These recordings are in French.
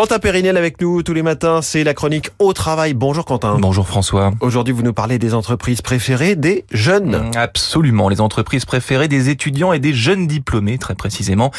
Quentin Périnel avec nous tous les matins, c'est la chronique au travail. Bonjour Quentin. Bonjour François. Aujourd'hui, vous nous parlez des entreprises préférées des jeunes. Mm, absolument, les entreprises préférées des étudiants et des jeunes diplômés, très précisément.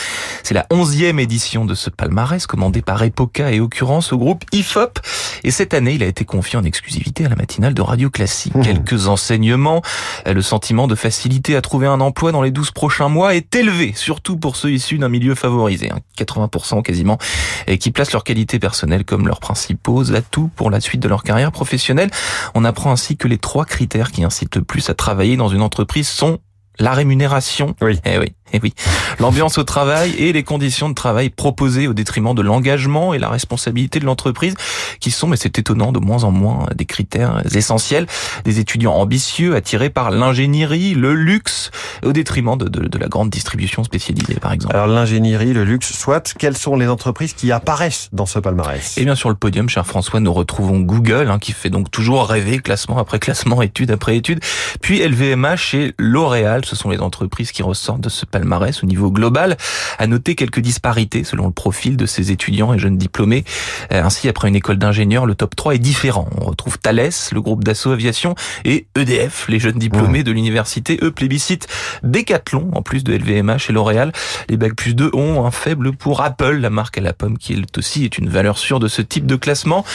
C'est la onzième édition de ce palmarès, commandé par Epoca et Occurrence au groupe IFOP. Et cette année, il a été confié en exclusivité à la matinale de Radio Classique. Mmh. Quelques enseignements. Le sentiment de facilité à trouver un emploi dans les 12 prochains mois est élevé, surtout pour ceux issus d'un milieu favorisé. 80% hein. quasiment, et qui placent leur qualités personnelles comme leurs principaux atouts pour la suite de leur carrière professionnelle. On apprend ainsi que les trois critères qui incitent le plus à travailler dans une entreprise sont la rémunération. Oui. Eh oui. Et eh oui, l'ambiance au travail et les conditions de travail proposées au détriment de l'engagement et la responsabilité de l'entreprise, qui sont, mais c'est étonnant, de moins en moins des critères essentiels. Des étudiants ambitieux, attirés par l'ingénierie, le luxe, au détriment de, de, de, la grande distribution spécialisée, par exemple. Alors l'ingénierie, le luxe, soit, quelles sont les entreprises qui apparaissent dans ce palmarès? Eh bien, sur le podium, cher François, nous retrouvons Google, hein, qui fait donc toujours rêver, classement après classement, étude après étude, puis LVMH et L'Oréal, ce sont les entreprises qui ressortent de ce palmarès palmarès au niveau global. À noter quelques disparités selon le profil de ces étudiants et jeunes diplômés. Euh, ainsi, après une école d'ingénieur, le top 3 est différent. On retrouve Thales, le groupe d'assaut aviation, et EDF, les jeunes diplômés de l'université. Eux plébiscitent Decathlon, en plus de LVMH et L'Oréal. Les Bac plus 2 ont un faible pour Apple, la marque à la pomme qui est aussi est une valeur sûre de ce type de classement.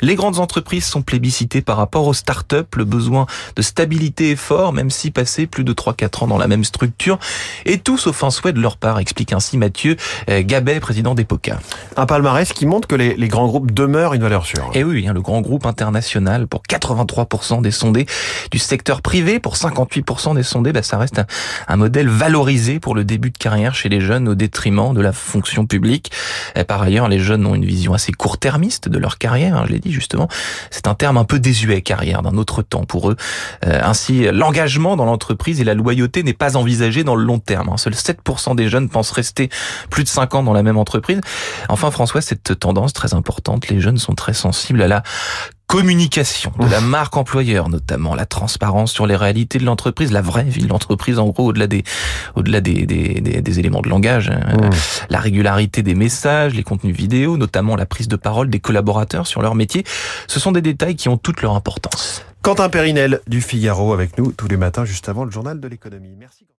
Les grandes entreprises sont plébiscitées par rapport aux startups. Le besoin de stabilité est fort, même si passer plus de 3-4 ans dans la même structure. Et tout sauf un souhait de leur part, explique ainsi Mathieu euh, Gabet, président d'EPOCA. Un palmarès qui montre que les, grands groupes demeurent une valeur sûre. Et eh oui, hein, le grand groupe international pour 83% des sondés du secteur privé, pour 58% des sondés, bah, ça reste un, modèle valorisé pour le début de carrière chez les jeunes au détriment de la fonction publique. par ailleurs, les jeunes ont une vision assez court-termiste de leur carrière, hein, je l'ai dit justement. C'est un terme un peu désuet, carrière, d'un autre temps pour eux. Euh, ainsi, l'engagement dans l'entreprise et la loyauté n'est pas envisagé dans le long terme. Hein. Seuls 7% des jeunes pensent rester plus de 5 ans dans la même entreprise. Enfin, François, cette tendance très importante, les jeunes sont très sensibles à la communication de la marque employeur, notamment la transparence sur les réalités de l'entreprise, la vraie vie de l'entreprise, en gros, au-delà des, au-delà des, des, des, éléments de langage, hein. la régularité des messages, les contenus vidéo, notamment la prise de parole des collaborateurs sur leur métier. Ce sont des détails qui ont toute leur importance. Quentin Périnel du Figaro avec nous tous les matins juste avant le journal de l'économie. Merci.